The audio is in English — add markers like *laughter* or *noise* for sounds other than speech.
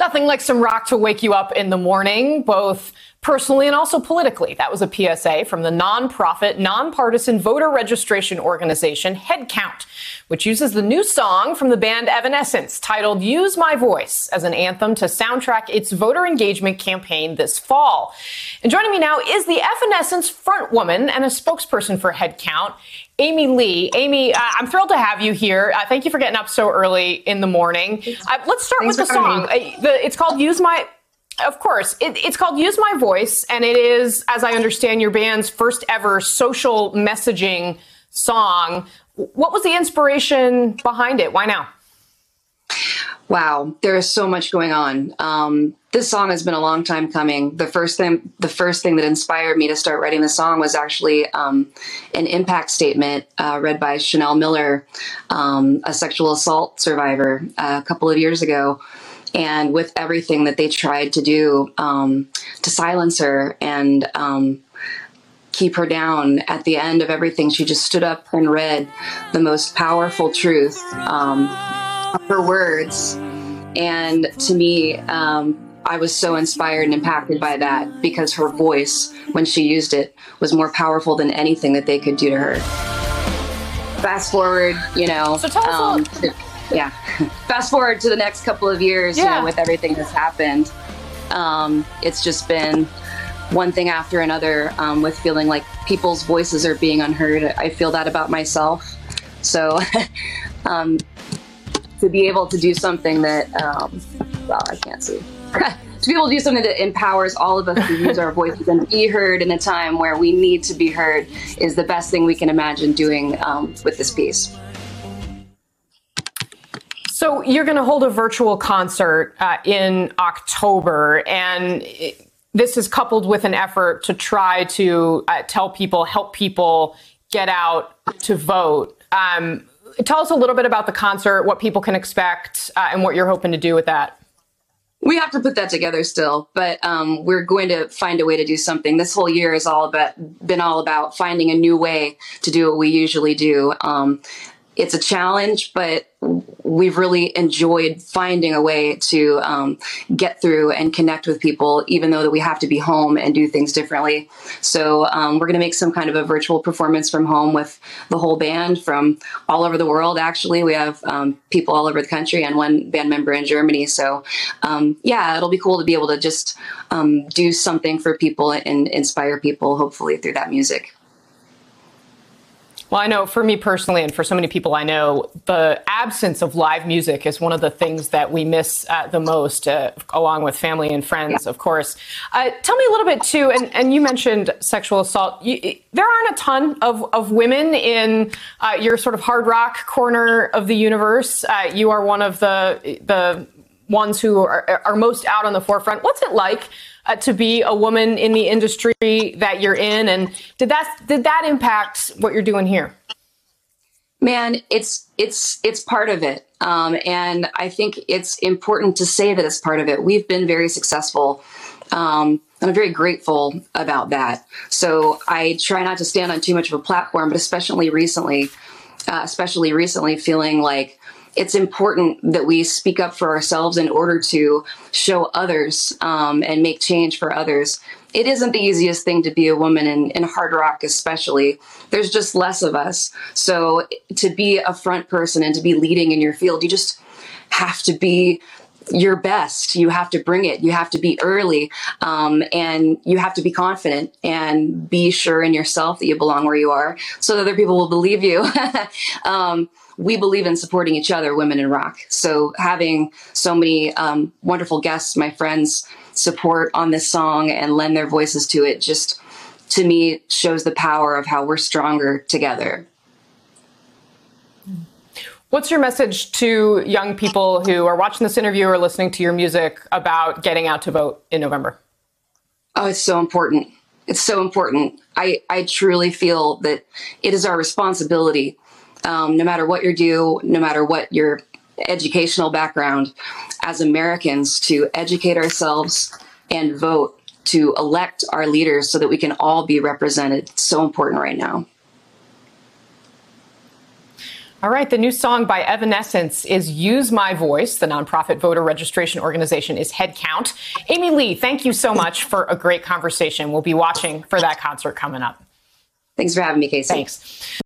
Nothing like some rock to wake you up in the morning, both personally and also politically. That was a PSA from the nonprofit, nonpartisan voter registration organization Headcount, which uses the new song from the band Evanescence titled Use My Voice as an anthem to soundtrack its voter engagement campaign this fall. And joining me now is the Evanescence frontwoman and a spokesperson for Headcount, Amy Lee. Amy, uh, I'm thrilled to have you here. Uh, thank you for getting up so early in the morning. Uh, let's start Thanks with the song. Uh, the, it's called Use My. Of course, it, it's called Use My Voice, and it is, as I understand, your band's first ever social messaging song. What was the inspiration behind it? Why now? Wow, there is so much going on. Um, this song has been a long time coming. The first thing, the first thing that inspired me to start writing the song was actually um, an impact statement uh, read by Chanel Miller, um, a sexual assault survivor, uh, a couple of years ago. And with everything that they tried to do um, to silence her and um, keep her down, at the end of everything, she just stood up and read the most powerful truth um, her words. And to me, um, I was so inspired and impacted by that because her voice, when she used it, was more powerful than anything that they could do to her. Fast forward, you know. So tell us yeah. Fast forward to the next couple of years, yeah. you know, with everything that's happened. Um, it's just been one thing after another um, with feeling like people's voices are being unheard. I feel that about myself. So *laughs* um, to be able to do something that, um, well, I can't see. *laughs* to be able to do something that empowers all of us to use our voices and be heard in a time where we need to be heard is the best thing we can imagine doing um, with this piece. So you're going to hold a virtual concert uh, in October, and this is coupled with an effort to try to uh, tell people, help people get out to vote. Um, tell us a little bit about the concert, what people can expect, uh, and what you're hoping to do with that. We have to put that together still, but um, we're going to find a way to do something. This whole year has all about been all about finding a new way to do what we usually do. Um, it's a challenge, but we've really enjoyed finding a way to um, get through and connect with people, even though that we have to be home and do things differently. So um, we're going to make some kind of a virtual performance from home with the whole band from all over the world. Actually, we have um, people all over the country and one band member in Germany. So um, yeah, it'll be cool to be able to just um, do something for people and inspire people, hopefully through that music. Well, I know for me personally, and for so many people I know, the absence of live music is one of the things that we miss uh, the most, uh, along with family and friends, yeah. of course. Uh, tell me a little bit too, and, and you mentioned sexual assault. You, there aren't a ton of, of women in uh, your sort of hard rock corner of the universe. Uh, you are one of the the ones who are, are most out on the forefront. What's it like uh, to be a woman in the industry that you're in, and did that did that impact what you're doing here? Man, it's it's it's part of it, um, and I think it's important to say that it's part of it. We've been very successful. Um, and I'm very grateful about that. So I try not to stand on too much of a platform, but especially recently, uh, especially recently, feeling like it's important that we speak up for ourselves in order to show others um, and make change for others. It isn't the easiest thing to be a woman in, in hard rock, especially. There's just less of us. So to be a front person and to be leading in your field, you just have to be your best. You have to bring it. You have to be early, um, and you have to be confident and be sure in yourself that you belong where you are, so that other people will believe you. *laughs* um, we believe in supporting each other, women in rock. So having so many um, wonderful guests, my friends, support on this song and lend their voices to it, just to me shows the power of how we're stronger together. What's your message to young people who are watching this interview or listening to your music about getting out to vote in November? Oh, it's so important. It's so important. I, I truly feel that it is our responsibility um, no matter what you do, no matter what your educational background, as Americans, to educate ourselves and vote to elect our leaders so that we can all be represented. It's so important right now. All right, the new song by Evanescence is Use My Voice. The nonprofit voter registration organization is Headcount. Amy Lee, thank you so much for a great conversation. We'll be watching for that concert coming up. Thanks for having me, Kasie. Thanks.